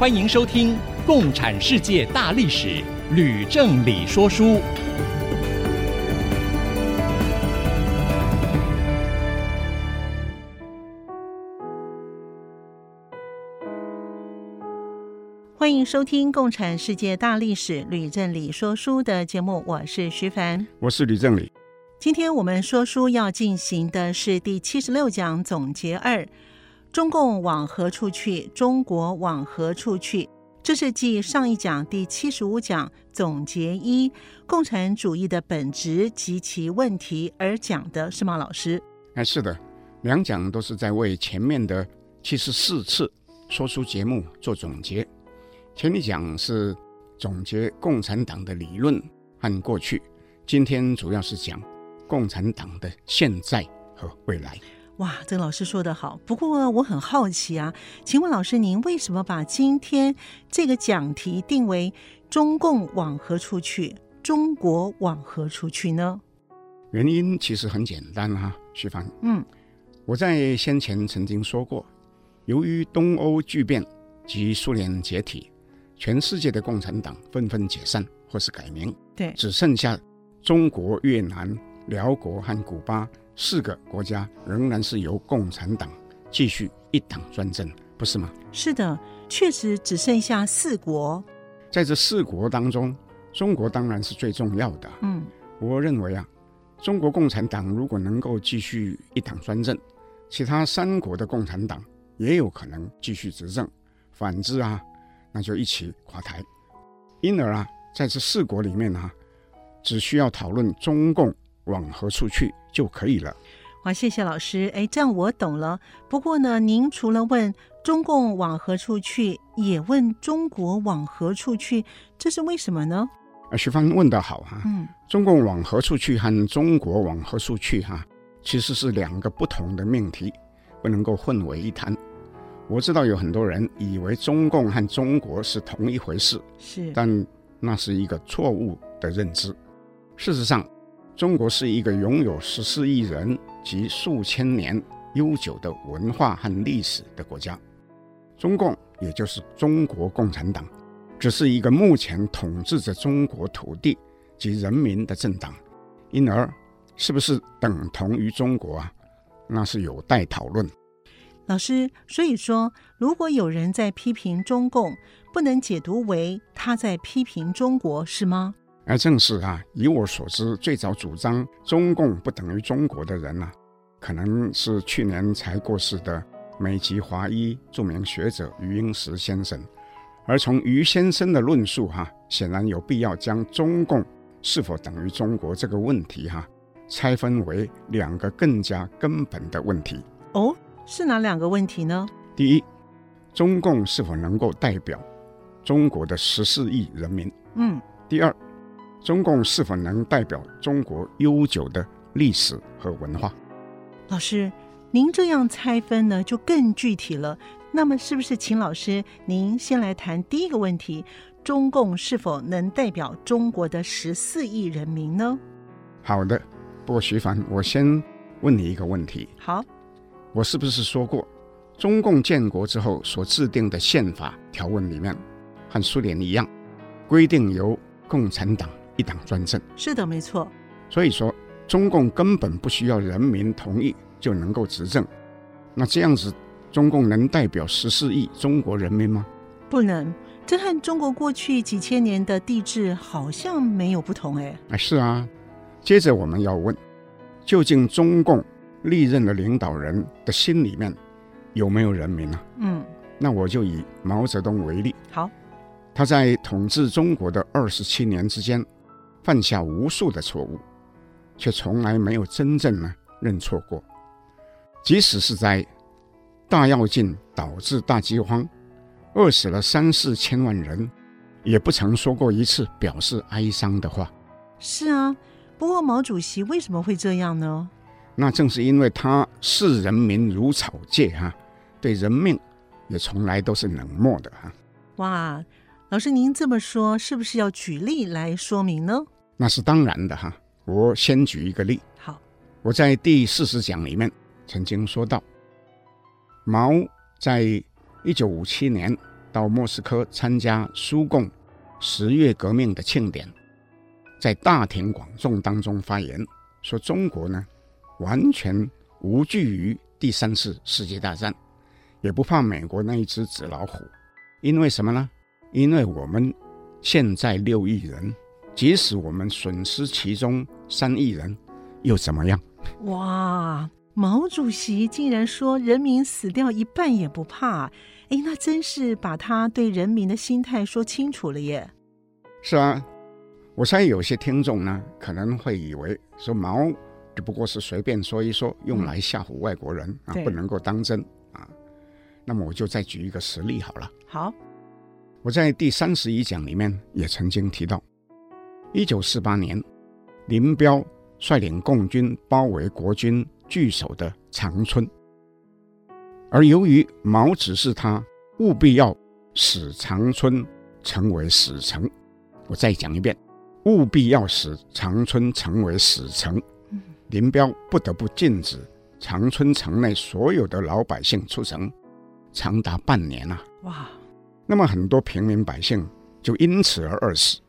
欢迎收听《共产世界大历史》，吕正理说书。欢迎收听《共产世界大历史》，吕正理说书的节目，我是徐凡，我是吕正理。今天我们说书要进行的是第七十六讲总结二。中共往何处去？中国往何处去？这是继上一讲第七十五讲总结一共产主义的本质及其问题而讲的，是吗，老师？哎，是的，两讲都是在为前面的七十四次说书节目做总结。前一讲是总结共产党的理论和过去，今天主要是讲共产党的现在和未来。哇，这个老师说得好。不过我很好奇啊，请问老师，您为什么把今天这个讲题定为“中共往何处去？中国往何处去”呢？原因其实很简单哈、啊，徐凡。嗯，我在先前曾经说过，由于东欧剧变及苏联解体，全世界的共产党纷纷解散或是改名，对，只剩下中国、越南、辽国和古巴。四个国家仍然是由共产党继续一党专政，不是吗？是的，确实只剩下四国。在这四国当中，中国当然是最重要的。嗯，我认为啊，中国共产党如果能够继续一党专政，其他三国的共产党也有可能继续执政。反之啊，那就一起垮台。因而啊，在这四国里面啊，只需要讨论中共往何处去就可以了。好，谢谢老师。哎，这样我懂了。不过呢，您除了问中共往何处去，也问中国往何处去，这是为什么呢？啊，徐帆问得好哈。嗯，中共往何处去和中国往何处去哈，其实是两个不同的命题，不能够混为一谈。我知道有很多人以为中共和中国是同一回事，是，但那是一个错误的认知。事实上，中国是一个拥有十四亿人及数千年悠久的文化和历史的国家，中共也就是中国共产党，只是一个目前统治着中国土地及人民的政党，因而是不是等同于中国啊？那是有待讨论。老师，所以说，如果有人在批评中共，不能解读为他在批评中国，是吗？而正是啊，以我所知，最早主张中共不等于中国的人呢、啊，可能是去年才过世的美籍华裔著名学者余英时先生。而从余先生的论述哈、啊，显然有必要将中共是否等于中国这个问题哈、啊，拆分为两个更加根本的问题。哦，是哪两个问题呢？第一，中共是否能够代表中国的十四亿人民？嗯。第二。中共是否能代表中国悠久的历史和文化？老师，您这样拆分呢，就更具体了。那么，是不是请老师您先来谈第一个问题：中共是否能代表中国的十四亿人民呢？好的，不过徐凡，我先问你一个问题。好，我是不是说过，中共建国之后所制定的宪法条文里面，和苏联一样，规定由共产党一党专政。是的，没错。所以说，中共根本不需要人民同意就能够执政。那这样子，中共能代表十四亿中国人民吗？不能。这和中国过去几千年的帝制好像没有不同哎。哎，是啊。接着我们要问，究竟中共历任的领导人的心里面有没有人民呢？嗯。那我就以毛泽东为例。好。他在统治中国的二十七年之间。犯下无数的错误，却从来没有真正呢认错过。即使是在大跃进导致大饥荒、饿死了三四千万人，也不曾说过一次表示哀伤的话。是啊，不过毛主席为什么会这样呢？那正是因为他视人民如草芥哈，对人命也从来都是冷漠的哈。哇，老师您这么说，是不是要举例来说明呢？那是当然的哈。我先举一个例。好，我在第四十讲里面曾经说到，毛在一九五七年到莫斯科参加苏共十月革命的庆典，在大庭广众当中发言，说中国呢完全无惧于第三次世界大战，也不怕美国那一只纸老虎，因为什么呢？因为我们现在六亿人。即使我们损失其中三亿人，又怎么样？哇！毛主席竟然说人民死掉一半也不怕，哎，那真是把他对人民的心态说清楚了耶。是啊，我猜有些听众呢可能会以为说毛只不过是随便说一说，用来吓唬外国人、嗯、啊，不能够当真啊。那么我就再举一个实例好了。好，我在第三十一讲里面也曾经提到。一九四八年，林彪率领共军包围国军据守的长春，而由于毛指示他务必要使长春成为死城，我再讲一遍，务必要使长春成为死城。林彪不得不禁止长春城内所有的老百姓出城，长达半年啊！哇，那么很多平民百姓就因此而饿死。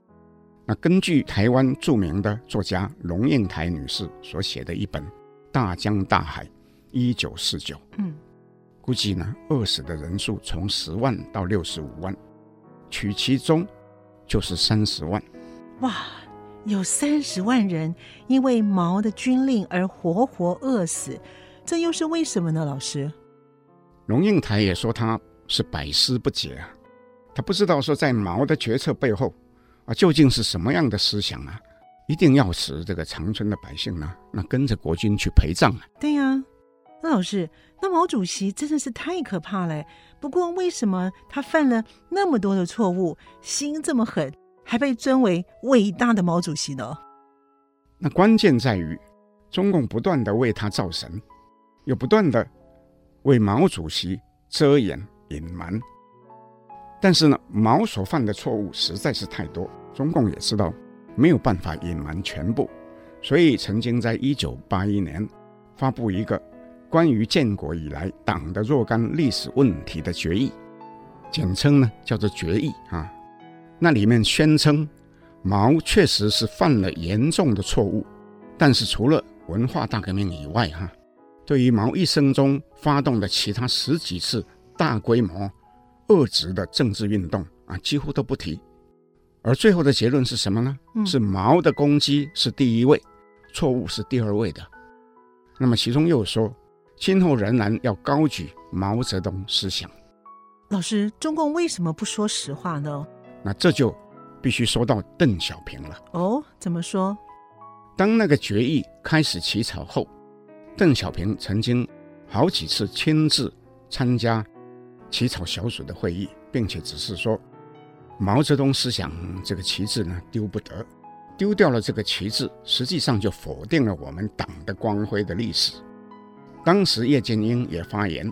那根据台湾著名的作家龙应台女士所写的一本《大江大海》，一九四九，嗯，估计呢饿死的人数从十万到六十五万，取其中就是三十万。哇，有三十万人因为毛的军令而活活饿死，这又是为什么呢？老师，龙应台也说他是百思不解啊，他不知道说在毛的决策背后。啊，究竟是什么样的思想啊？一定要使这个长春的百姓呢，那跟着国军去陪葬啊？对呀、那老师，那毛主席真的是太可怕了。不过，为什么他犯了那么多的错误，心这么狠，还被尊为伟大的毛主席呢？那关键在于，中共不断地为他造神，又不断地为毛主席遮掩隐瞒。但是呢，毛所犯的错误实在是太多，中共也知道没有办法隐瞒全部，所以曾经在一九八一年发布一个关于建国以来党的若干历史问题的决议，简称呢叫做决议啊。那里面宣称毛确实是犯了严重的错误，但是除了文化大革命以外，哈，对于毛一生中发动的其他十几次大规模。恶质的政治运动啊，几乎都不提，而最后的结论是什么呢？嗯、是毛的攻击是第一位，错误是第二位的。那么其中又说，今后仍然要高举毛泽东思想。老师，中共为什么不说实话呢？那这就必须说到邓小平了。哦，怎么说？当那个决议开始起草后，邓小平曾经好几次亲自参加。起草小组的会议，并且只是说，毛泽东思想这个旗帜呢丢不得，丢掉了这个旗帜，实际上就否定了我们党的光辉的历史。当时叶剑英也发言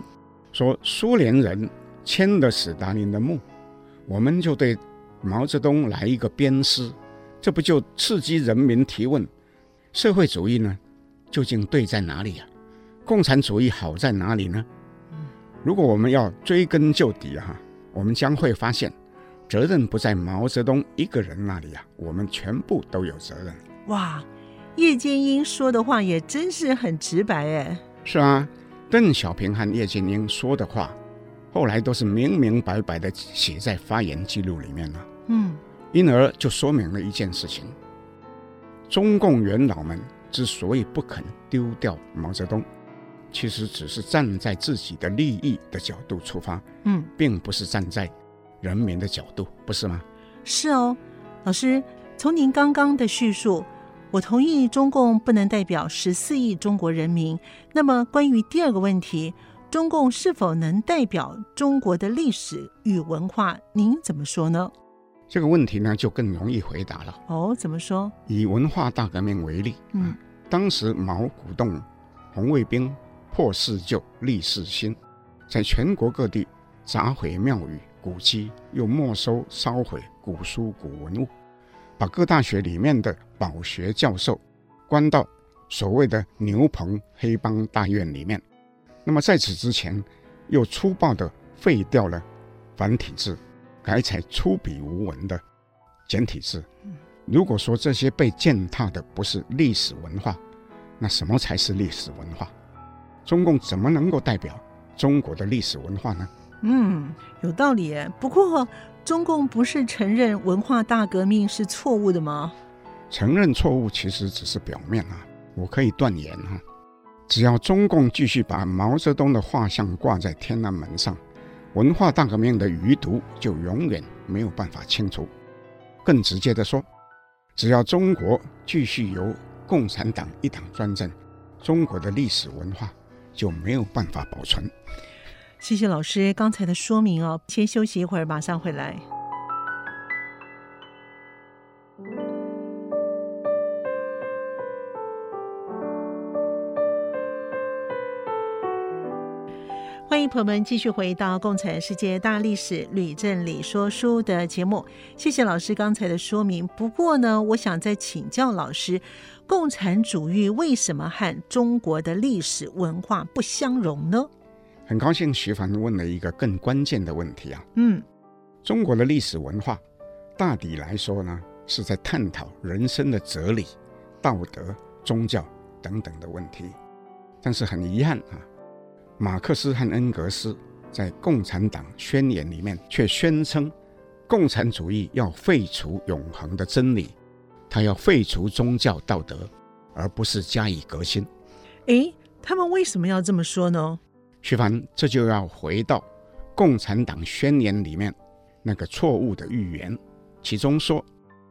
说，苏联人迁了史达林的墓，我们就对毛泽东来一个鞭尸，这不就刺激人民提问：社会主义呢，究竟对在哪里呀？共产主义好在哪里呢？如果我们要追根究底哈，我们将会发现，责任不在毛泽东一个人那里啊，我们全部都有责任。哇，叶剑英说的话也真是很直白哎。是啊，邓小平和叶剑英说的话，后来都是明明白白的写在发言记录里面了。嗯，因而就说明了一件事情：中共元老们之所以不肯丢掉毛泽东。其实只是站在自己的利益的角度出发，嗯，并不是站在人民的角度，不是吗？是哦，老师，从您刚刚的叙述，我同意中共不能代表十四亿中国人民。那么，关于第二个问题，中共是否能代表中国的历史与文化？您怎么说呢？这个问题呢，就更容易回答了。哦，怎么说？以文化大革命为例，嗯，当时毛鼓动红卫兵破四旧立四新，在全国各地砸毁庙宇古迹，又没收烧毁古书古文物，把各大学里面的饱学教授关到所谓的牛棚黑帮大院里面。那么在此之前，又粗暴地废掉了繁体字，改采粗鄙无文的简体字。如果说这些被践踏的不是历史文化，那什么才是历史文化？中共怎么能够代表中国的历史文化呢？嗯，有道理。不过，中共不是承认文化大革命是错误的吗？承认错误其实只是表面啊。我可以断言哈。只要中共继续把毛泽东的画像挂在天安门上，文化大革命的余毒就永远没有办法清除。更直接的说，只要中国继续由共产党一党专政，中国的历史文化就没有办法保存。谢谢老师刚才的说明哦，先休息一会儿，马上回来。朋友们继续回到《共产世界大历史吕正理说书》的节目。谢谢老师刚才的说明。不过呢，我想再请教老师，共产主义为什么和中国的历史文化不相容呢？很高兴徐凡问了一个更关键的问题啊。嗯，中国的历史文化大抵来说呢，是在探讨人生的哲理、道德、宗教等等的问题。但是很遗憾啊。马克思和恩格斯在《共产党宣言》里面却宣称，共产主义要废除永恒的真理，他要废除宗教道德，而不是加以革新。诶，他们为什么要这么说呢？徐凡，这就要回到《共产党宣言》里面那个错误的预言，其中说，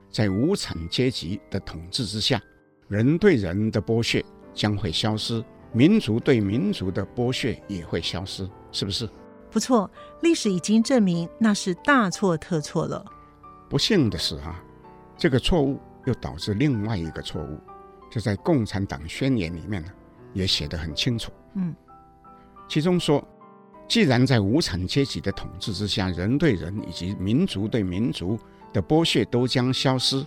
在无产阶级的统治之下，人对人的剥削将会消失。民族对民族的剥削也会消失，是不是？不错，历史已经证明那是大错特错了。不幸的是啊，这个错误又导致另外一个错误，就在《共产党宣言》里面呢，也写得很清楚。嗯，其中说，既然在无产阶级的统治之下，人对人以及民族对民族的剥削都将消失，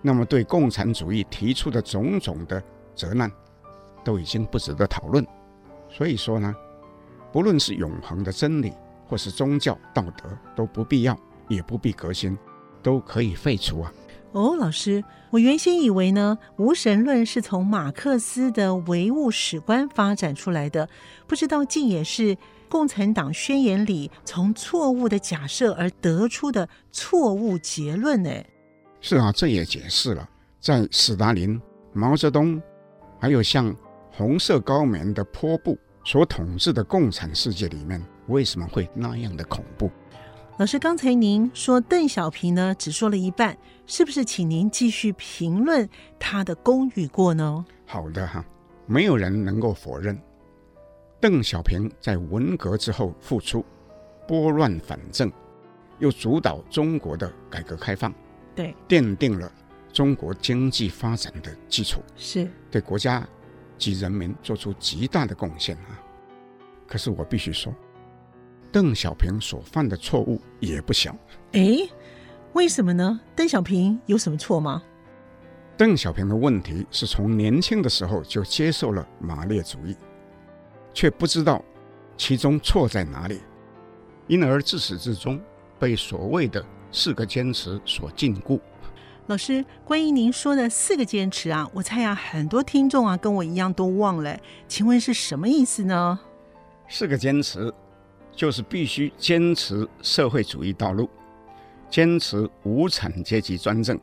那么对共产主义提出的种种的责难。都已经不值得讨论，所以说呢，不论是永恒的真理，或是宗教道德，都不必要，也不必革新，都可以废除啊。哦，老师，我原先以为呢，无神论是从马克思的唯物史观发展出来的，不知道竟也是共产党宣言里从错误的假设而得出的错误结论呢。是啊，这也解释了在斯大林、毛泽东，还有像。红色高棉的坡布所统治的共产世界里面，为什么会那样的恐怖？老师，刚才您说邓小平呢，只说了一半，是不是？请您继续评论他的功与过呢？好的哈，没有人能够否认，邓小平在文革之后复出，拨乱反正，又主导中国的改革开放，对，奠定了中国经济发展的基础，是对国家。及人民做出极大的贡献啊！可是我必须说，邓小平所犯的错误也不小。诶，为什么呢？邓小平有什么错吗？邓小平的问题是从年轻的时候就接受了马列主义，却不知道其中错在哪里，因而自始至终被所谓的四个坚持所禁锢。老师，关于您说的四个坚持啊，我猜啊，很多听众啊跟我一样都忘了，请问是什么意思呢？四个坚持就是必须坚持社会主义道路，坚持无产阶级专政，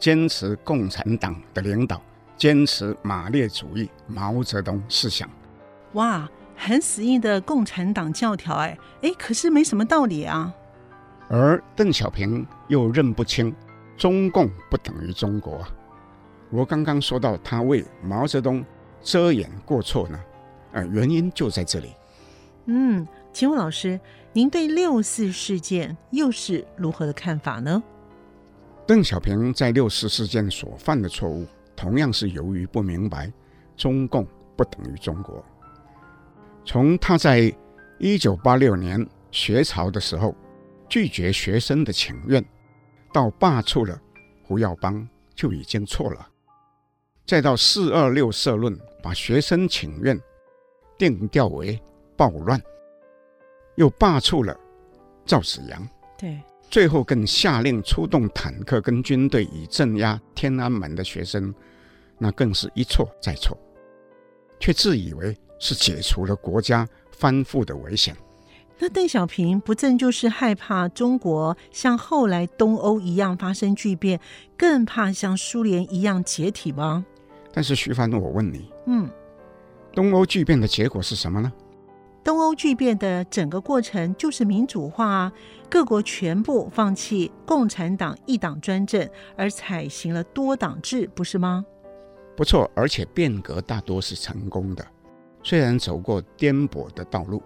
坚持共产党的领导，坚持马列主义毛泽东思想。哇，很死硬的共产党教条哎哎，可是没什么道理啊。而邓小平又认不清。中共不等于中国啊。我刚刚说到他为毛泽东遮掩过错呢，呃，原因就在这里。嗯，请问老师，您对六四事件又是如何的看法呢？邓小平在六四事件所犯的错误，同样是由于不明白中共不等于中国。从他在一九八六年学潮的时候拒绝学生的请愿，到罢黜了胡耀邦就已经错了；再到四二六社论把学生请愿定调为暴乱，又罢黜了赵子阳，对，最后更下令出动坦克跟军队以镇压天安门的学生，那更是一错再错，却自以为是解除了国家翻覆的危险。那邓小平不正就是害怕中国像后来东欧一样发生巨变，更怕像苏联一样解体吗？但是徐凡，我问你，嗯。东欧巨变的结果是什么呢？东欧巨变的整个过程就是民主化啊，各国全部放弃共产党一党专政，而采行了多党制，不是吗？不错，而且变革大多是成功的，虽然走过颠簸的道路，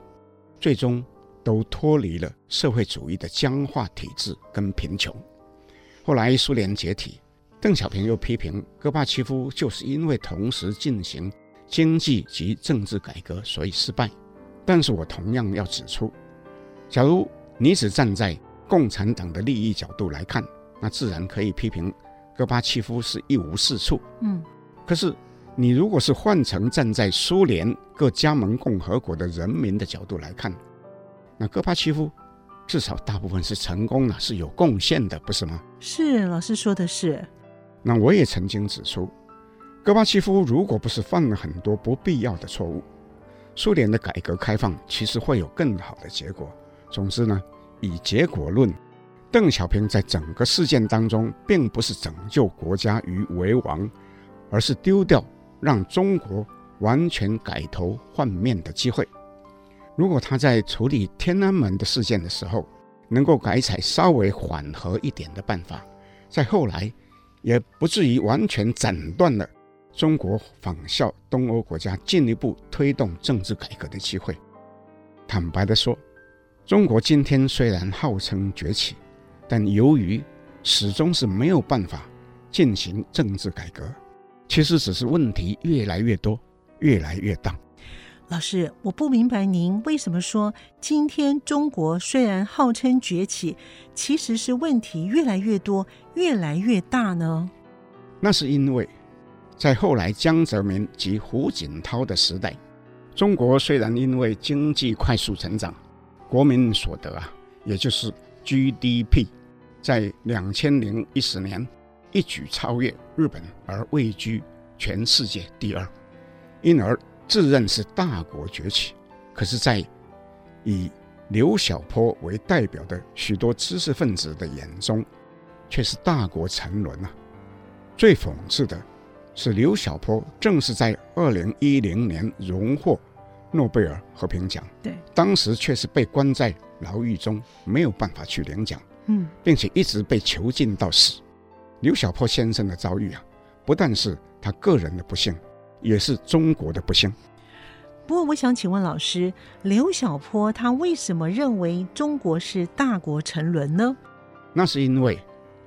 最终都脱离了社会主义的僵化体制跟贫穷。后来苏联解体，邓小平又批评戈巴契夫就是因为同时进行。经济及政治改革，所以失败。但是我同样要指出，假如你只站在共产党的利益角度来看，那自然可以批评戈巴契夫是一无是处。嗯，可是你如果是换成站在苏联各加盟共和国的人民的角度来看，那戈巴契夫至少大部分是成功了，是有贡献的，不是吗？是，老师说的是。那我也曾经指出。戈巴契夫如果不是犯了很多不必要的错误，苏联的改革开放其实会有更好的结果。总之呢，以结果论，邓小平在整个事件当中，并不是拯救国家于危亡，而是丢掉让中国完全改头换面的机会。如果他在处理天安门的事件的时候，能够改采稍微缓和一点的办法，在后来也不至于完全斩断了。中国仿效东欧国家进一步推动政治改革的机会。坦白地说，中国今天虽然号称崛起，但由于始终是没有办法进行政治改革，其实只是问题越来越多，越来越大。老师，我不明白您为什么说今天中国虽然号称崛起，其实是问题越来越多，越来越大呢？那是因为。在后来江泽民及胡锦涛的时代，中国虽然因为经济快速成长，国民所得啊，也就是 GDP，在两千零一十年一举超越日本而位居全世界第二，因而自认是大国崛起。可是，在以刘晓波为代表的许多知识分子的眼中，却是大国沉沦啊！最讽刺的。是刘晓波，正是在二零一零年荣获诺贝尔和平奖，对，当时却是被关在牢狱中，没有办法去领奖，嗯，并且一直被囚禁到死。刘晓波先生的遭遇啊，不但是他个人的不幸，也是中国的不幸。不过，我想请问老师，刘晓波他为什么认为中国是大国沉沦呢？那是因为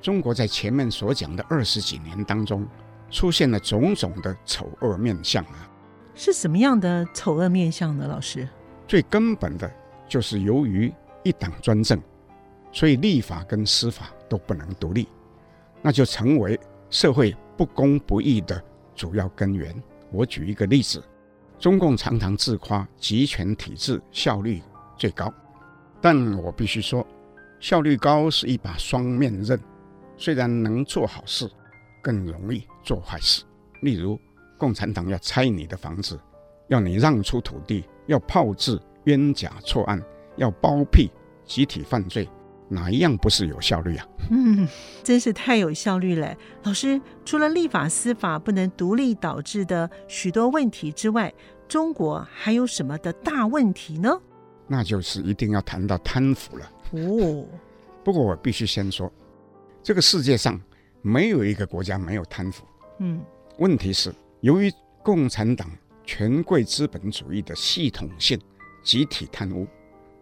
中国在前面所讲的二十几年当中。出现了种种的丑恶面相啊，是什么样的丑恶面相呢？老师，最根本的就是由于一党专政，所以立法跟司法都不能独立，那就成为社会不公不义的主要根源。我举一个例子，中共常常自夸集权体制效率最高，但我必须说，效率高是一把双面刃，虽然能做好事。更容易做坏事，例如共产党要拆你的房子，要你让出土地，要炮制冤假错案，要包庇集体犯罪，哪一样不是有效率啊？嗯，真是太有效率了。老师，除了立法司法不能独立导致的许多问题之外，中国还有什么的大问题呢？那就是一定要谈到贪腐了。哦，不过我必须先说，这个世界上。没有一个国家没有贪腐。嗯，问题是由于共产党权贵资本主义的系统性集体贪污。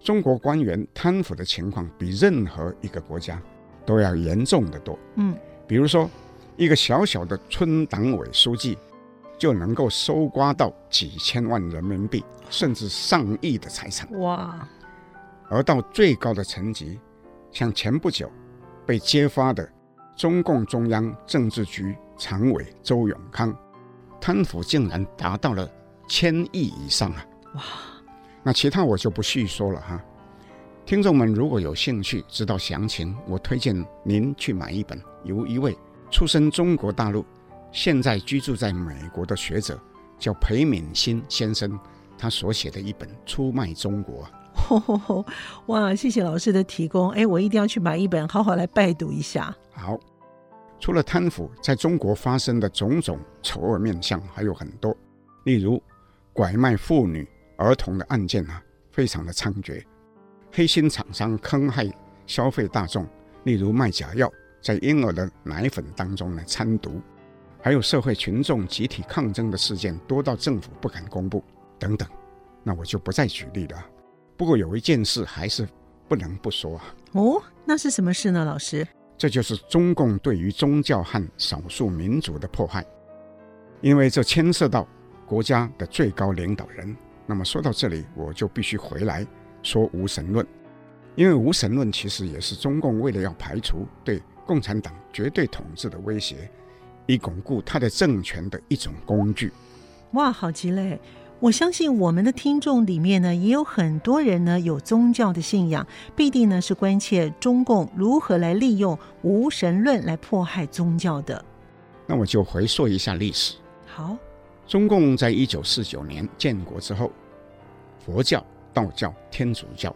中国官员贪腐的情况比任何一个国家都要严重得多。嗯，比如说，一个小小的村党委书记就能够搜刮到几千万人民币，甚至上亿的财产。哇！而到最高的层级，像前不久被揭发的中共中央政治局常委周永康，贪腐竟然达到了千亿以上啊！哇！那其他我就不细说了哈。听众们如果有兴趣知道详情，我推荐您去买一本由一位出身中国大陆、现在居住在美国的学者叫裴敏欣先生他所写的一本《出卖中国》。哇，谢谢老师的提供，哎，我一定要去买一本，好好来拜读一下。好，除了贪腐，在中国发生的种种丑恶面相还有很多，例如拐卖妇女。儿童的案件啊，非常的猖獗，黑心厂商坑害消费大众，例如卖假药，在婴儿的奶粉当中呢掺毒，还有社会群众集体抗争的事件多到政府不敢公布等等，那我就不再举例了。不过有一件事还是不能不说啊。哦，那是什么事呢，老师？这就是中共对于宗教和少数民族的迫害，因为这牵涉到国家的最高领导人。那么说到这里，我就必须回来说无神论，因为无神论其实也是中共为了要排除对共产党绝对统治的威胁，以巩固他的政权的一种工具。哇，好极了！我相信我们的听众里面呢，也有很多人呢有宗教的信仰，必定呢是关切中共如何来利用无神论来迫害宗教的。那我就回溯一下历史。好，中共在一九四九年建国之后。佛教、道教、天主教、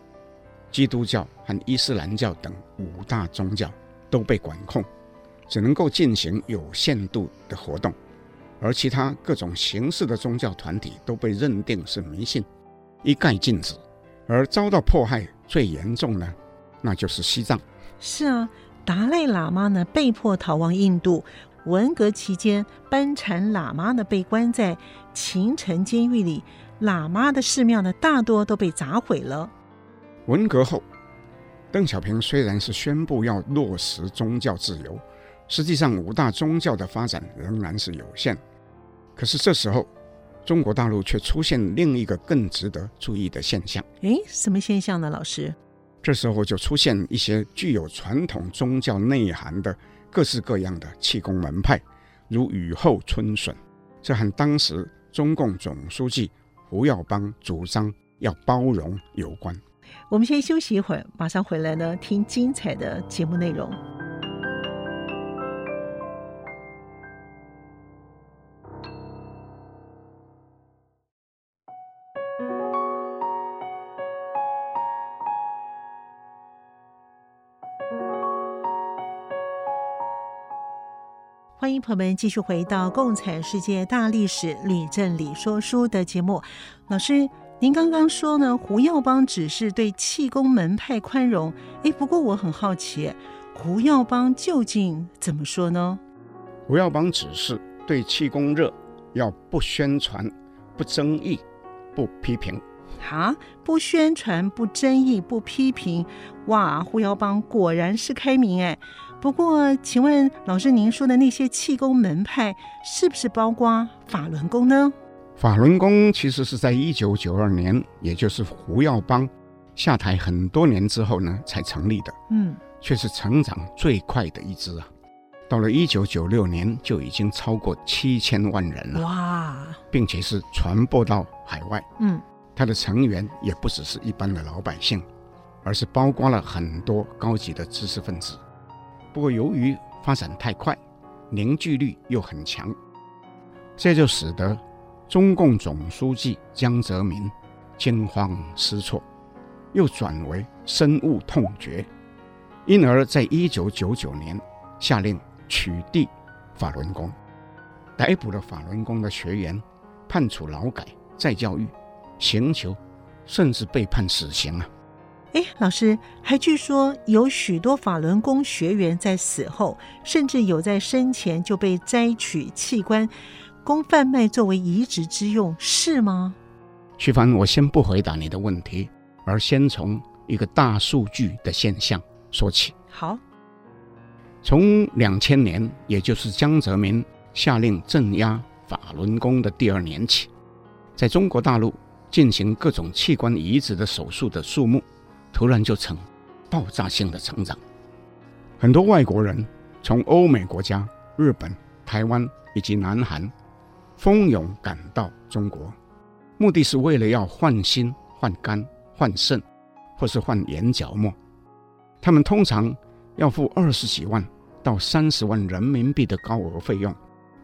基督教和伊斯兰教等五大宗教都被管控，只能够进行有限度的活动，而其他各种形式的宗教团体都被认定是迷信，一概禁止。而遭到迫害最严重呢，那就是西藏。是啊，达赖喇嘛呢被迫逃亡印度，文革期间，班禅喇嘛呢被关在秦城监狱里。喇嘛的寺庙呢，大多都被砸毁了。文革后，邓小平虽然是宣布要落实宗教自由，实际上五大宗教的发展仍然是有限。可是这时候，中国大陆却出现另一个更值得注意的现象。诶，什么现象呢？老师？这时候就出现一些具有传统宗教内涵的各式各样的气功门派，如雨后春笋。这和当时中共总书记。胡耀邦主张要包容有关。我们先休息一会儿，马上回来呢，听精彩的节目内容。欢迎朋友们继续回到《共产世界大历史吕正理说书》的节目。老师，您刚刚说呢，胡耀邦只是对气功门派宽容。哎，不过我很好奇，胡耀邦究竟怎么说呢？胡耀邦只是对气功热要不宣传、不争议、不批评。哈，不宣传、不争议、不批评。哇，胡耀邦果然是开明哎。不过，请问老师，您说的那些气功门派是不是包括法轮功呢？法轮功其实是在一九九二年，也就是胡耀邦下台很多年之后呢，才成立的。嗯，却是成长最快的一支啊！到了一九九六年，就已经超过七千万人了。哇！并且是传播到海外。嗯，它的成员也不只是一般的老百姓，而是包括了很多高级的知识分子。不过，由于发展太快，凝聚力又很强，这就使得中共总书记江泽民惊慌失措，又转为深恶痛绝，因而，在一九九九年下令取缔法轮功，逮捕了法轮功的学员，判处劳改、再教育、刑求，甚至被判死刑啊！哎，老师，还据说有许多法轮功学员在死后，甚至有在生前就被摘取器官，供贩卖作为移植之用，是吗？徐凡，我先不回答你的问题，而先从一个大数据的现象说起。好，从两千年，也就是江泽民下令镇压法轮功的第二年起，在中国大陆进行各种器官移植的手术的数目，突然就成爆炸性的成长。很多外国人从欧美国家、日本、台湾以及南韩蜂拥赶到中国，目的是为了要换心、换肝、换肾，或是换眼角膜。他们通常要付二十几万到三十万人民币的高额费用，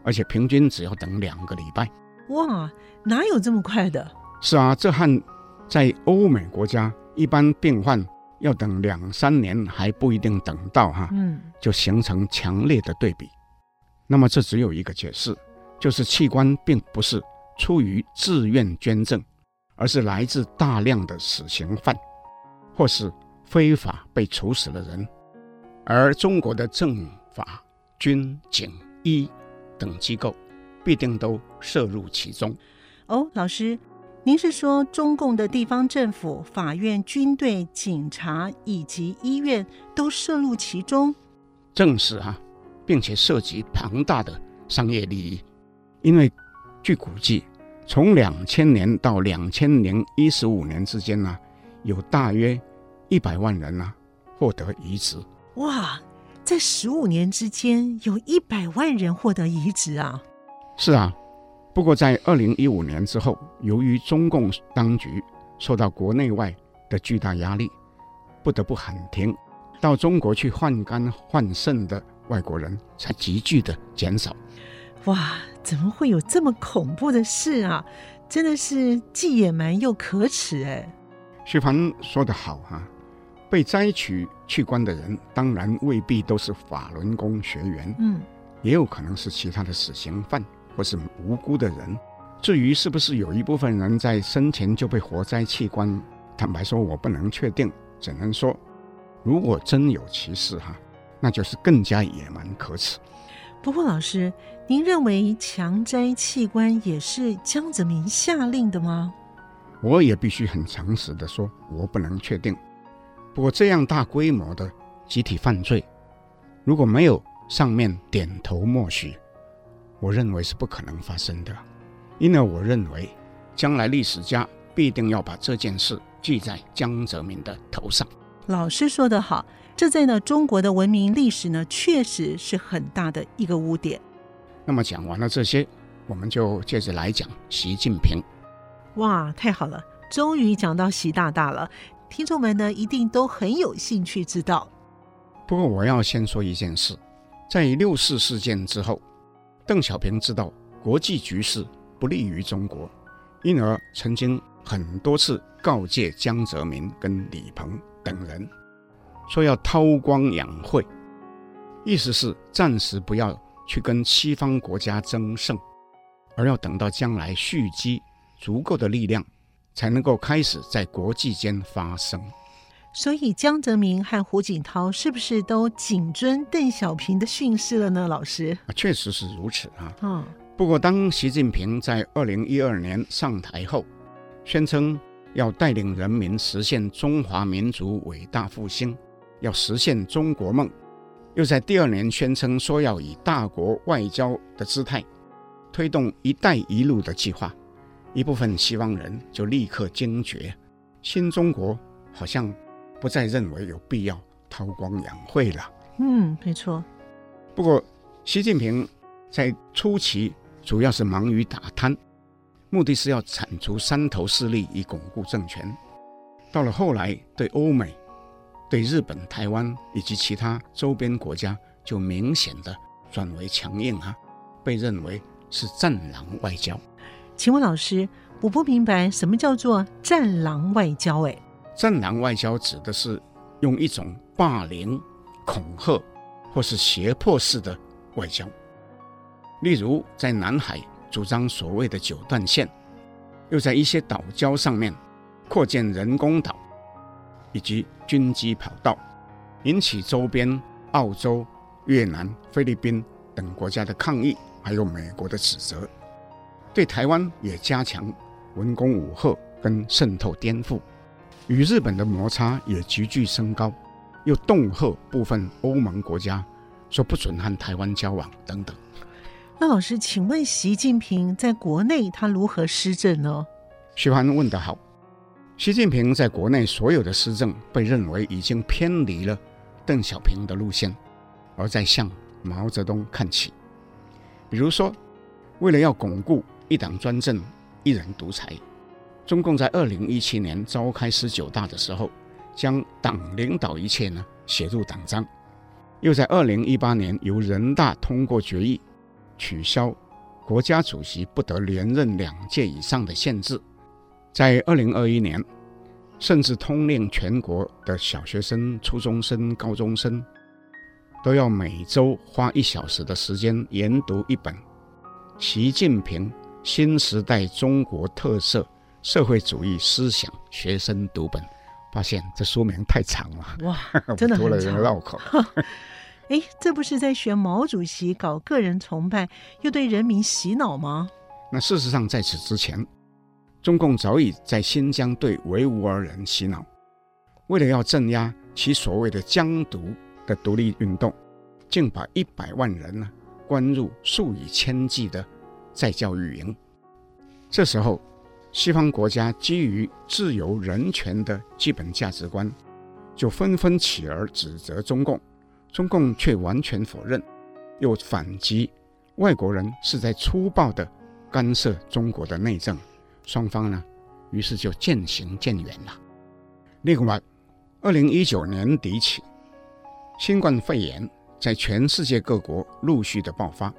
而且平均只要等两个礼拜。哇，哪有这么快的？是啊，这和在欧美国家一般病患要等两三年还不一定等到哈，嗯，就形成强烈的对比。那么这只有一个解释，就是器官并不是出于自愿捐赠，而是来自大量的死刑犯，或是非法被处死的人，而中国的政法、军、警、医等机构必定都涉入其中。哦，老师。您是说，中共的地方政府、法院、军队、警察以及医院都涉入其中？正是啊，并且涉及庞大的商业利益。因为据估计，从两千年到两千零一十五年之间呢、啊，有大约一百万人呢、啊、获得移植。哇，在十五年之间，有一百万人获得移植啊！是啊。不过，在二零一五年之后，由于中共当局受到国内外的巨大压力，不得不喊停，到中国去换肝换肾的外国人才急剧的减少。哇，怎么会有这么恐怖的事啊？真的是既野蛮又可耻哎！徐帆说得好哈、啊，被摘取器官的人当然未必都是法轮功学员，嗯，也有可能是其他的死刑犯。或是无辜的人，至于是不是有一部分人在生前就被活摘器官，坦白说，我不能确定，只能说，如果真有其事哈，那就是更加野蛮可耻。不过，老师，您认为强摘器官也是江泽民下令的吗？我也必须很诚实的说，我不能确定。不过，这样大规模的集体犯罪，如果没有上面点头默许。我认为是不可能发生的，因而我认为将来历史家必定要把这件事记在江泽民的头上。老师说得好，这在呢中国的文明历史呢，确实是很大的一个污点。那么讲完了这些，我们就接着来讲习近平。哇，太好了，终于讲到习大大了，听众们呢一定都很有兴趣知道。不过我要先说一件事，在六四事件之后。邓小平知道国际局势不利于中国，因而曾经很多次告诫江泽民跟李鹏等人，说要韬光养晦，意思是暂时不要去跟西方国家争胜，而要等到将来蓄积足够的力量，才能够开始在国际间发声。所以江泽民和胡锦涛是不是都谨遵邓小平的训示了呢？老师，确实是如此啊。嗯。不过，当习近平在二零一二年上台后，宣称要带领人民实现中华民族伟大复兴，要实现中国梦，又在第二年宣称说要以大国外交的姿态推动“一带一路”的计划，一部分西方人就立刻惊觉，新中国好像。不再认为有必要韬光养晦了。嗯，没错。不过，习近平在初期主要是忙于打贪，目的是要铲除山头势力以巩固政权。到了后来，对欧美、对日本、台湾以及其他周边国家，就明显的转为强硬啊，被认为是战狼外交。请问老师，我不明白什么叫做战狼外交？哎。战狼外交指的是用一种霸凌、恐吓或是胁迫式的外交，例如在南海主张所谓的九段线，又在一些岛礁上面扩建人工岛以及军机跑道，引起周边澳洲、越南、菲律宾等国家的抗议，还有美国的指责，对台湾也加强文攻武吓跟渗透颠覆，与日本的摩擦也急剧升高，又恫吓部分欧盟国家，说不准和台湾交往等等。那老师，请问习近平在国内他如何施政呢？徐帆问得好，习近平在国内所有的施政被认为已经偏离了邓小平的路线，而在向毛泽东看齐。比如说，为了要巩固一党专政、一人独裁，中共在二零一七年召开十九大的时候，将“党领导一切”呢写入党章，又在二零一八年由人大通过决议。取消国家主席不得连任两届以上的限制，在二零二一年，甚至通令全国的小学生、初中生、高中生都要每周花一小时的时间研读一本《习近平新时代中国特色社会主义思想学生读本》。发现这书名太长了，哇，真的多了人，绕口。哎，这不是在学毛主席搞个人崇拜，又对人民洗脑吗？那事实上，在此之前，中共早已在新疆对维吾尔人洗脑，为了要镇压其所谓的疆独的独立运动，竟把一百万人呢关入数以千计的再教育营。这时候，西方国家基于自由人权的基本价值观，就纷纷起而指责中共。中共却完全否认，又反击外国人是在粗暴地干涉中国的内政，双方呢，于是就渐行渐远了。另外，二零一九年底起，新冠肺炎在全世界各国陆续的爆发，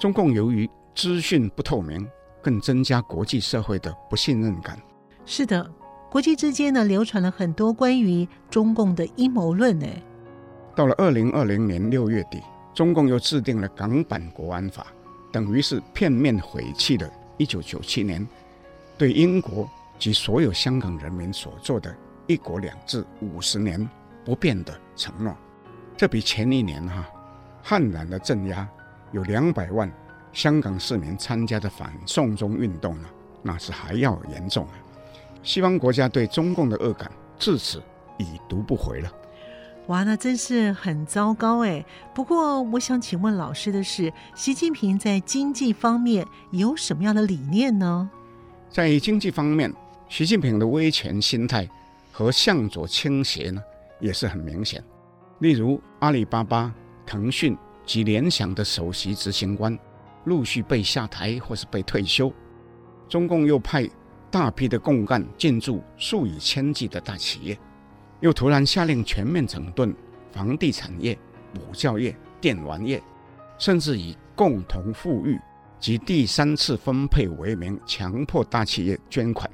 中共由于资讯不透明，更增加国际社会的不信任感。是的，国际之间呢，流传了很多关于中共的阴谋论呢。到了二零二零年六月底，中共又制定了港版国安法，等于是片面毁弃了一九九七年对英国及所有香港人民所做的一国两制五十年不变的承诺。这比前一年哈、啊、悍然的镇压有两百万香港市民参加的反送中运动呢，那是还要严重啊！西方国家对中共的恶感至此已读不回了。哇，那真是很糟糕哎！不过，我想请问老师的是，习近平在经济方面有什么样的理念呢？在经济方面，习近平的威权心态和向左倾斜呢，也是很明显。例如，阿里巴巴、腾讯及联想的首席执行官陆续被下台或是被退休，中共又派大批的共干进驻数以千计的大企业。又突然下令全面整顿房地产业、补教业、电玩业，甚至以共同富裕及第三次分配为名，强迫大企业捐款。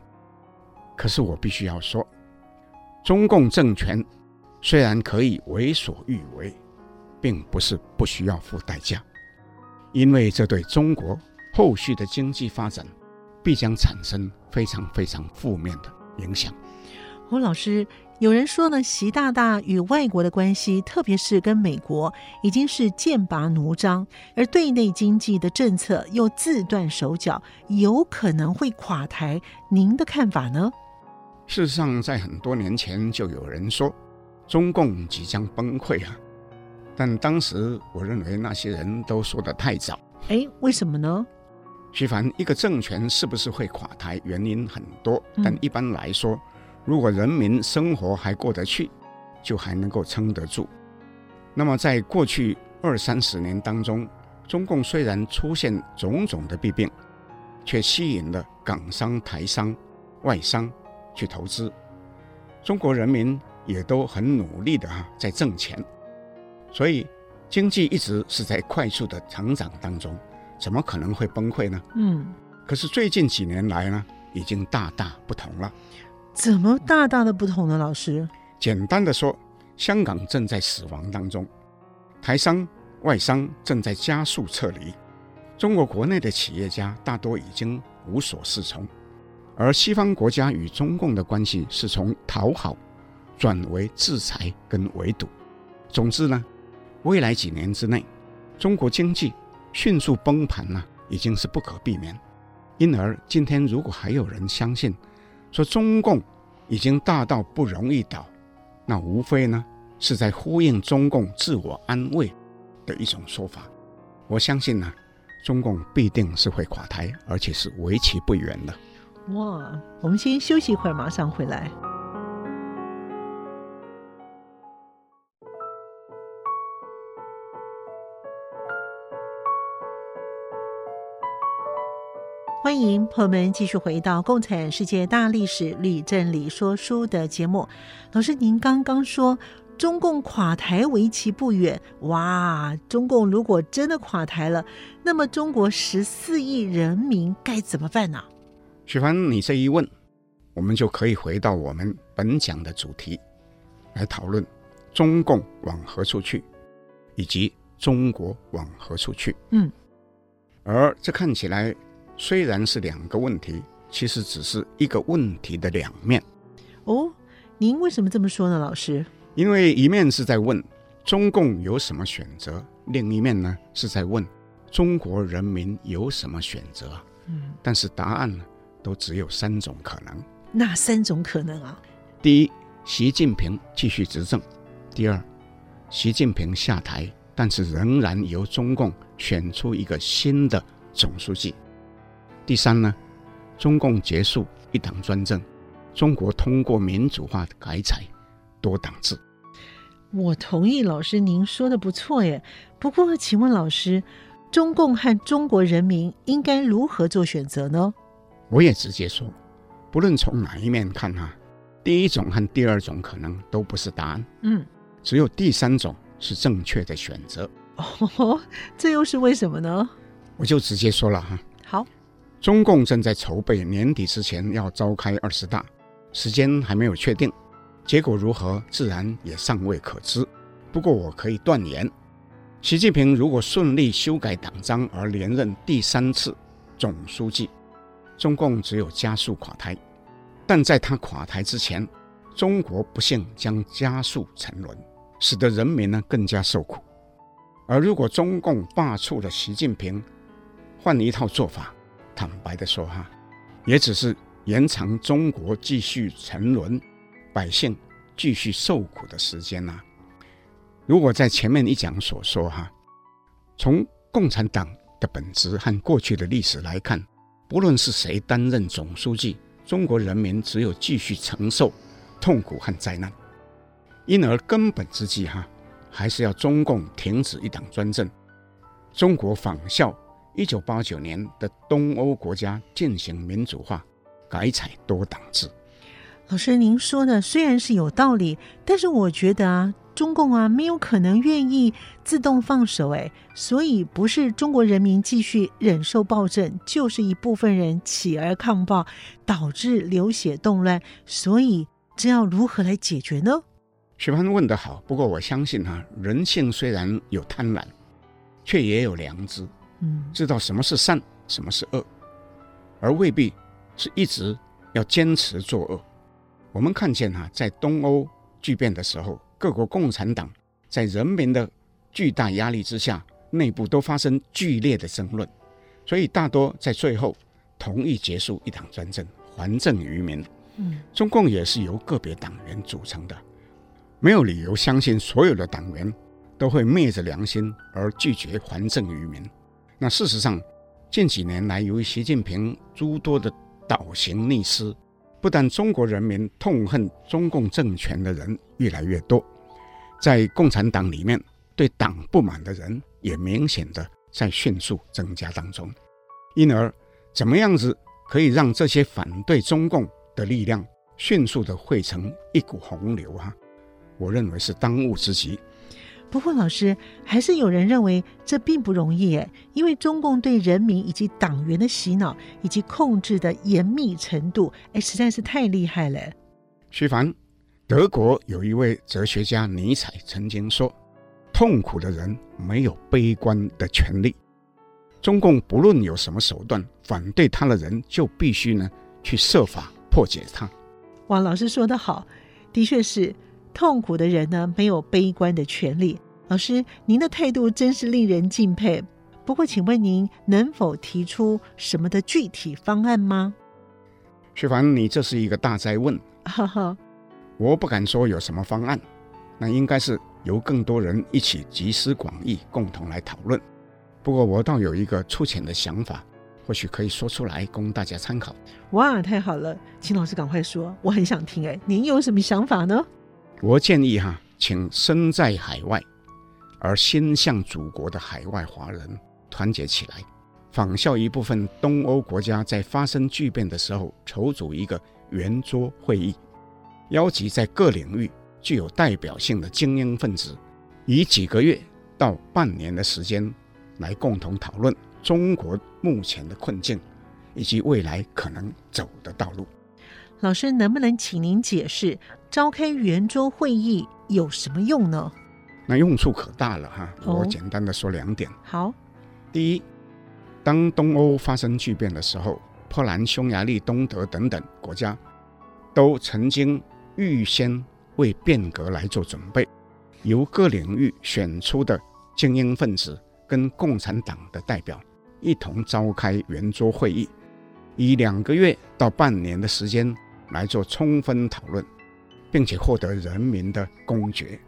可是我必须要说，中共政权虽然可以为所欲为，并不是不需要付代价，因为这对中国后续的经济发展必将产生非常非常负面的影响。胡老师。有人说呢，习大大与外国的关系，特别是跟美国，已经是剑拔弩张，而对内经济的政策又自断手脚，有可能会垮台。您的看法呢？事实上，在很多年前就有人说，中共即将崩溃啊，但当时我认为那些人都说得太早。哎，为什么呢？徐凡，一个政权是不是会垮台，原因很多，但一般来说。嗯如果人民生活还过得去，就还能够撑得住。那么，在过去二三十年当中，中共虽然出现种种的弊病，却吸引了港商、台商、外商去投资。中国人民也都很努力的哈在挣钱，所以经济一直是在快速的成长当中，怎么可能会崩溃呢？嗯。可是最近几年来呢，已经大大不同了。怎么大大的不同呢？老师，简单的说，香港正在死亡当中，台商、外商正在加速撤离，中国国内的企业家大多已经无所适从，而西方国家与中共的关系是从讨好转为制裁跟围堵。总之呢，未来几年之内，中国经济迅速崩盘呢，已经是不可避免。因而今天如果还有人相信说中共已经大到不容易倒，那无非呢是在呼应中共自我安慰的一种说法。我相信呢，中共必定是会垮台，而且是为期不远的。哇，我们先休息一会儿，马上回来。欢迎朋友们继续回到《共产世界大历史李正理说书》的节目。老师，您刚刚说中共垮台为期不远，哇！中共如果真的垮台了，那么中国十四亿人民该怎么办呢？许凡，你这一问，我们就可以回到我们本讲的主题，来讨论中共往何处去，以及中国往何处去。嗯，而这看起来虽然是两个问题，其实只是一个问题的两面。哦，您为什么这么说呢，老师？因为一面是在问中共有什么选择，另一面呢是在问中国人民有什么选择。嗯，但是答案呢？都只有三种可能，那三种可能啊？第一，习近平继续执政；第二，习近平下台，但是仍然由中共选出一个新的总书记；第三呢，中共结束一党专政，中国通过民主化的改采多党制。我同意老师您说的不错耶。不过，请问老师，中共和中国人民应该如何做选择呢？我也直接说，不论从哪一面看哈，第一种和第二种可能都不是答案，嗯，只有第三种是正确的选择。哦，这又是为什么呢？我就直接说了哈。好，中共正在筹备年底之前要召开二十大，时间还没有确定，结果如何自然也尚未可知。不过我可以断言，习近平如果顺利修改党章而连任第三次总书记。中共只有加速垮台，但在他垮台之前，中国不幸将加速沉沦，使得人民呢更加受苦。而如果中共罢黜了习近平，换一套做法，坦白的说哈，也只是延长中国继续沉沦、百姓继续受苦的时间呐、如果在前面一讲所说哈，从共产党的本质和过去的历史来看。不论是谁担任总书记，中国人民只有继续承受痛苦和灾难。因而根本之计哈，还是要中共停止一党专政，中国仿效一九八九年的东欧国家进行民主化，改采多党制。老师，您说的虽然是有道理，但是我觉得啊。中共啊，没有可能愿意自动放手哎，所以不是中国人民继续忍受暴政，就是一部分人起而抗暴，导致流血动乱。所以这要如何来解决呢？许凡问得好，不过我相信哈、啊，人性虽然有贪婪，却也有良知，嗯，知道什么是善，什么是恶，而未必是一直要坚持作恶。我们看见哈、啊，在东欧剧变的时候。各国共产党在人民的巨大压力之下，内部都发生剧烈的争论，所以大多在最后同意结束一党专政，还政于民。嗯，中共也是由个别党员组成的，没有理由相信所有的党员都会昧着良心而拒绝还政于民。那事实上，近几年来，由于习近平诸多的倒行逆施。不但中国人民痛恨中共政权的人越来越多，在共产党里面对党不满的人也明显的在迅速增加当中。因而，怎么样子可以让这些反对中共的力量迅速的汇成一股洪流啊？我认为是当务之急。不过，老师还是有人认为这并不容易诶，因为中共对人民以及党员的洗脑以及控制的严密程度，哎，实在是太厉害了。徐凡，德国有一位哲学家尼采曾经说：“痛苦的人没有悲观的权利。”中共不论有什么手段反对他的人，就必须呢去设法破解他。王老师说得好，的确是。痛苦的人呢，没有悲观的权利。老师，您的态度真是令人敬佩。不过，请问您能否提出什么的具体方案吗？徐凡，你这是一个大灾问。哈哈，我不敢说有什么方案，那应该是由更多人一起集思广益，共同来讨论。不过，我倒有一个粗浅的想法，或许可以说出来供大家参考。哇，太好了，请老师赶快说，我很想听。哎，您有什么想法呢？我建议哈，请身在海外而心向祖国的海外华人。团结起来，仿效一部分东欧国家在发生巨变的时候，筹组一个圆桌会议，邀集在各领域具有代表性的精英分子，以几个月到半年的时间，来共同讨论中国目前的困境以及未来可能走的道路。老师，能不能请您解释召开圆桌会议有什么用呢？那用处可大了哈，我简单的说两点。哦、好。第一，当东欧发生巨变的时候，波兰、匈牙利、东德等等国家都曾经预先为变革来做准备，由各领域选出的精英分子跟共产党的代表一同召开圆桌会议，以两个月到半年的时间来做充分讨论，并且获得人民的公决。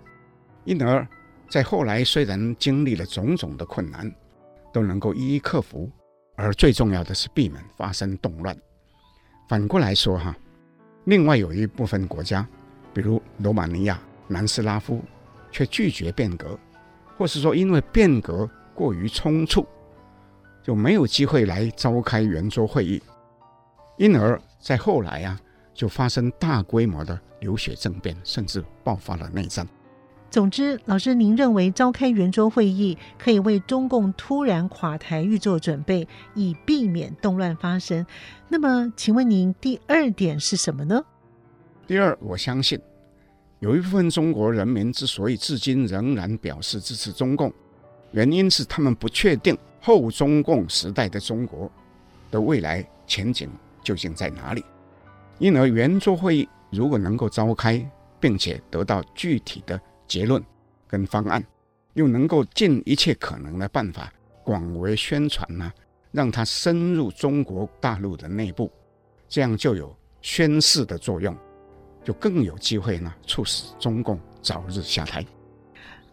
因而，在后来虽然经历了种种的困难，都能够一一克服，而最重要的是避免发生动乱。反过来说哈，另外有一部分国家，比如罗马尼亚、南斯拉夫，却拒绝变革，或是说因为变革过于匆促，就没有机会来召开圆桌会议，因而在后来啊，就发生大规模的流血政变，甚至爆发了内战。总之，老师，您认为召开圆桌会议可以为中共突然垮台预做准备，以避免动乱发生。那么，请问您第二点是什么呢？第二，我相信有一部分中国人民之所以至今仍然表示支持中共，原因是他们不确定后中共时代的中国的未来前景究竟在哪里。因而，圆桌会议如果能够召开，并且得到具体的结论跟方案，又能够尽一切可能的办法广为宣传呢，让它深入中国大陆的内部，这样就有宣示的作用，就更有机会呢，促使中共早日下台。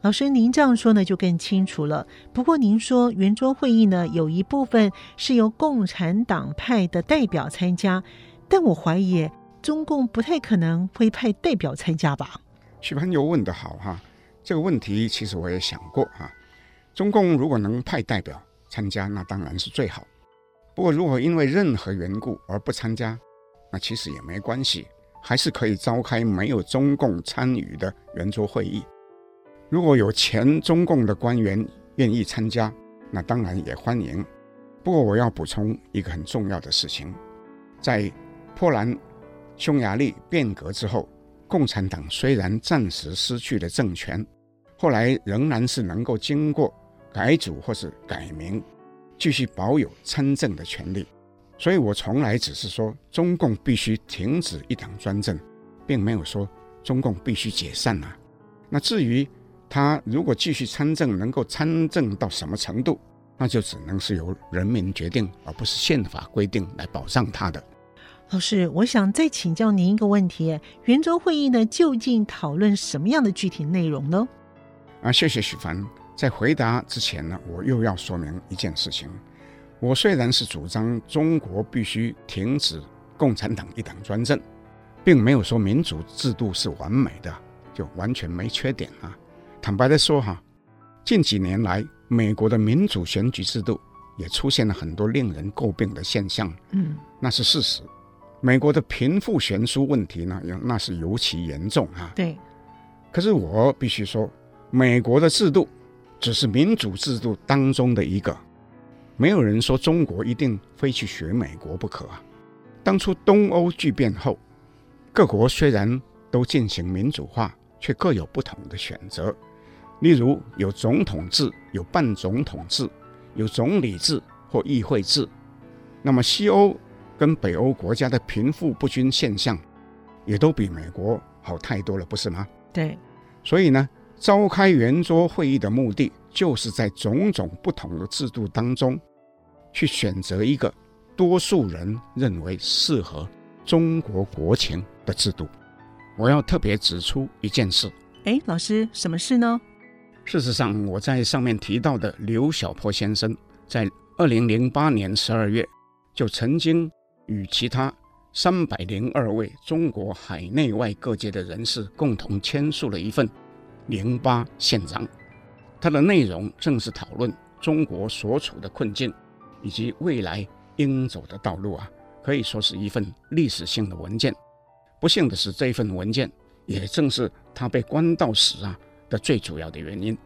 老师，您这样说呢，就更清楚了。不过您说圆桌会议呢，有一部分是由共产党派的代表参加，但我怀疑中共不太可能会派代表参加吧？许朋友问得好哈，这个问题其实我也想过哈。中共如果能派代表参加，那当然是最好。不过如果因为任何缘故而不参加，那其实也没关系，还是可以召开没有中共参与的圆桌会议。如果有前中共的官员愿意参加，那当然也欢迎。不过我要补充一个很重要的事情，在波兰、匈牙利变革之后。共产党虽然暂时失去了政权，后来仍然是能够经过改组或是改名，继续保有参政的权利。所以我从来只是说，中共必须停止一党专政，并没有说中共必须解散啊。那至于他如果继续参政，能够参政到什么程度，那就只能是由人民决定，而不是宪法规定来保障他的。老师，我想再请教您一个问题：圆桌会议呢，究竟讨论什么样的具体内容呢？啊，谢谢许凡。在回答之前呢，我又要说明一件事情。我虽然是主张中国必须停止共产党一党专政，并没有说民主制度是完美的，就完全没缺点啊。坦白的说哈，近几年来，美国的民主选举制度也出现了很多令人诟病的现象。嗯，那是事实。美国的贫富悬殊问题呢，那是尤其严重啊。对。可是我必须说，美国的制度只是民主制度当中的一个，没有人说中国一定非去学美国不可啊。当初东欧巨变后，各国虽然都进行民主化，却各有不同的选择。例如有总统制、有半总统制、有总理制或议会制。那么西欧。跟北欧国家的贫富不均现象，也都比美国好太多了，不是吗？对，所以呢，召开圆桌会议的目的，就是在种种不同的制度当中，去选择一个多数人认为适合中国国情的制度。我要特别指出一件事。哎，老师，什么事呢？事实上，我在上面提到的刘晓波先生，在二零零八年十二月就曾经与其他三百零二位中国海内外各界的人士共同签署了一份《零八宪章》，它的内容正是讨论中国所处的困境以及未来应走的道路啊，可以说是一份历史性的文件。不幸的是，这份文件也正是他被关到死啊的最主要的原因。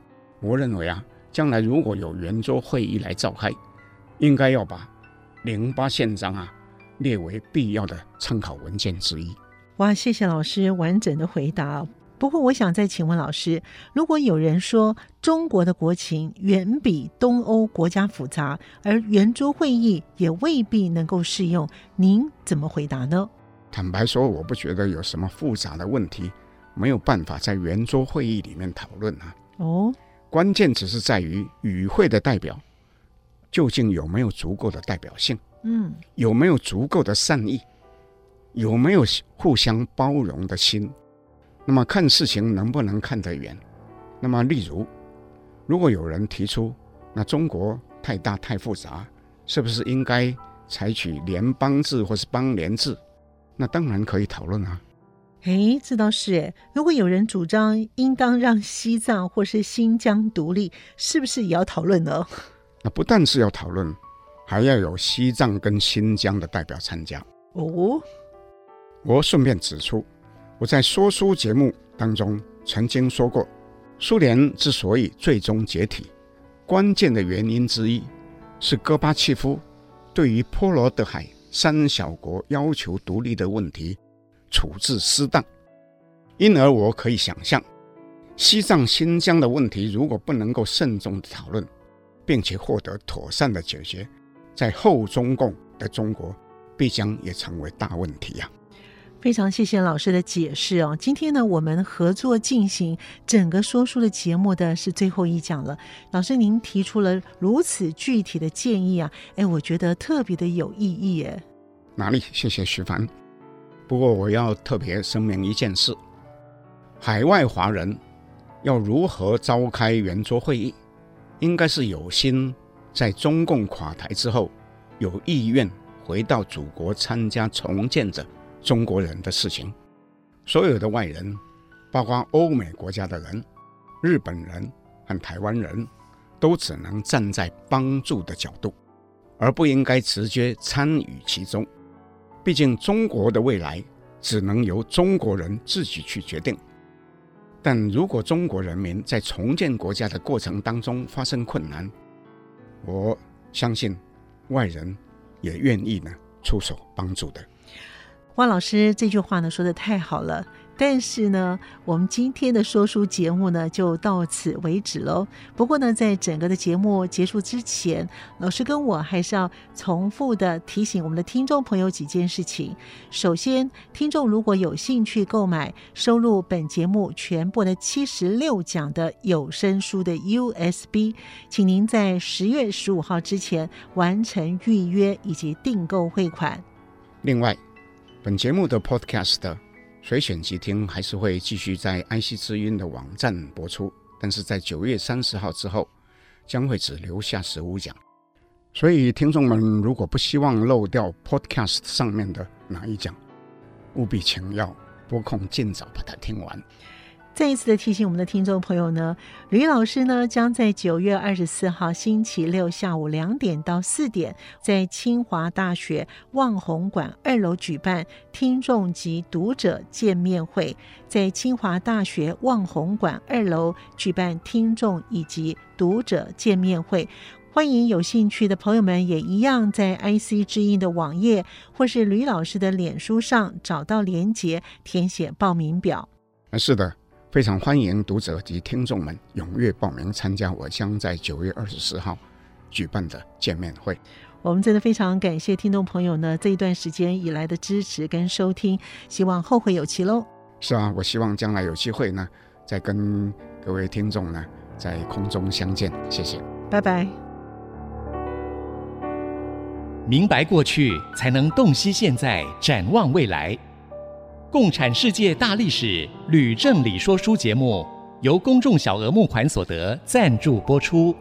我认为啊，将来如果有圆桌会议来召开，应该要把《零八宪章》啊列为必要的参考文件之一。哇，谢谢老师完整的回答。不过，我想再请问老师，如果有人说中国的国情远比东欧国家复杂，而圆桌会议也未必能够适用，您怎么回答呢？坦白说，我不觉得有什么复杂的问题，没有办法在圆桌会议里面讨论啊。哦，关键只是在于与会的代表究竟有没有足够的代表性，嗯，有没有足够的善意，有没有互相包容的心。那么看事情能不能看得远？那么例如，如果有人提出，那中国太大太复杂，是不是应该采取联邦制或是邦联制？那当然可以讨论啊！诶，这倒是诶。如果有人主张应当让西藏或是新疆独立，是不是也要讨论呢？那不但是要讨论，还要有西藏跟新疆的代表参加。哦，我顺便指出，我在说书节目当中曾经说过，苏联之所以最终解体，关键的原因之一是戈巴契夫对于波罗的海。三小国要求独立的问题处置失当，因而我可以想象，西藏、新疆的问题如果不能够慎重的讨论，并且获得妥善的解决，在后中共的中国必将也成为大问题呀、啊。非常谢谢老师的解释哦。今天呢，我们合作进行整个说书的节目的是最后一讲了。老师，您提出了如此具体的建议啊，哎，我觉得特别的有意义哎。哪里？谢谢徐凡。不过我要特别声明一件事：海外华人要如何召开圆桌会议，应该是有心在中共垮台之后，有意愿回到祖国参加重建者。中国人的事情，所有的外人，包括欧美国家的人、日本人和台湾人，都只能站在帮助的角度，而不应该直接参与其中。毕竟，中国的未来只能由中国人自己去决定。但如果中国人民在重建国家的过程当中发生困难，我相信外人也愿意呢出手帮助的。汪老师这句话呢说的太好了，但是呢，我们今天的说书节目呢就到此为止喽。不过呢，在整个的节目结束之前，老师跟我还是要重复的提醒我们的听众朋友几件事情。首先，听众如果有兴趣购买收录本节目全部的七十六讲的有声书的 USB，请您在十月十五号之前完成预约以及订购汇款。另外。本节目的 Podcast 随选即听还是会继续在 IC 之音的网站播出，但是在九月三十号之后将会只留下十五讲，所以听众们如果不希望漏掉 Podcast 上面的哪一讲，务必请要播控尽早把它听完。再一次的提醒我们的听众朋友呢，吕老师呢将在九月二十四号星期六下午两点到四点，在清华大学望红馆二楼举办听众及读者见面会，在清华大学望红馆二楼举办听众以及读者见面会，欢迎有兴趣的朋友们也一样在 IC 之音的网页或是吕老师的脸书上找到连结，填写报名表。是的。非常欢迎读者及听众们踊跃报名参加我将在九月二十四号举办的见面会。我们真的非常感谢听众朋友呢这一段时间以来的支持跟收听，希望后会有期喽。是啊，我希望将来有机会呢，再跟各位听众呢在空中相见，谢谢，拜拜。明白过去，才能洞悉现在，展望未来。共产世界大历史吕正理说书节目由公众小额募款所得赞助播出。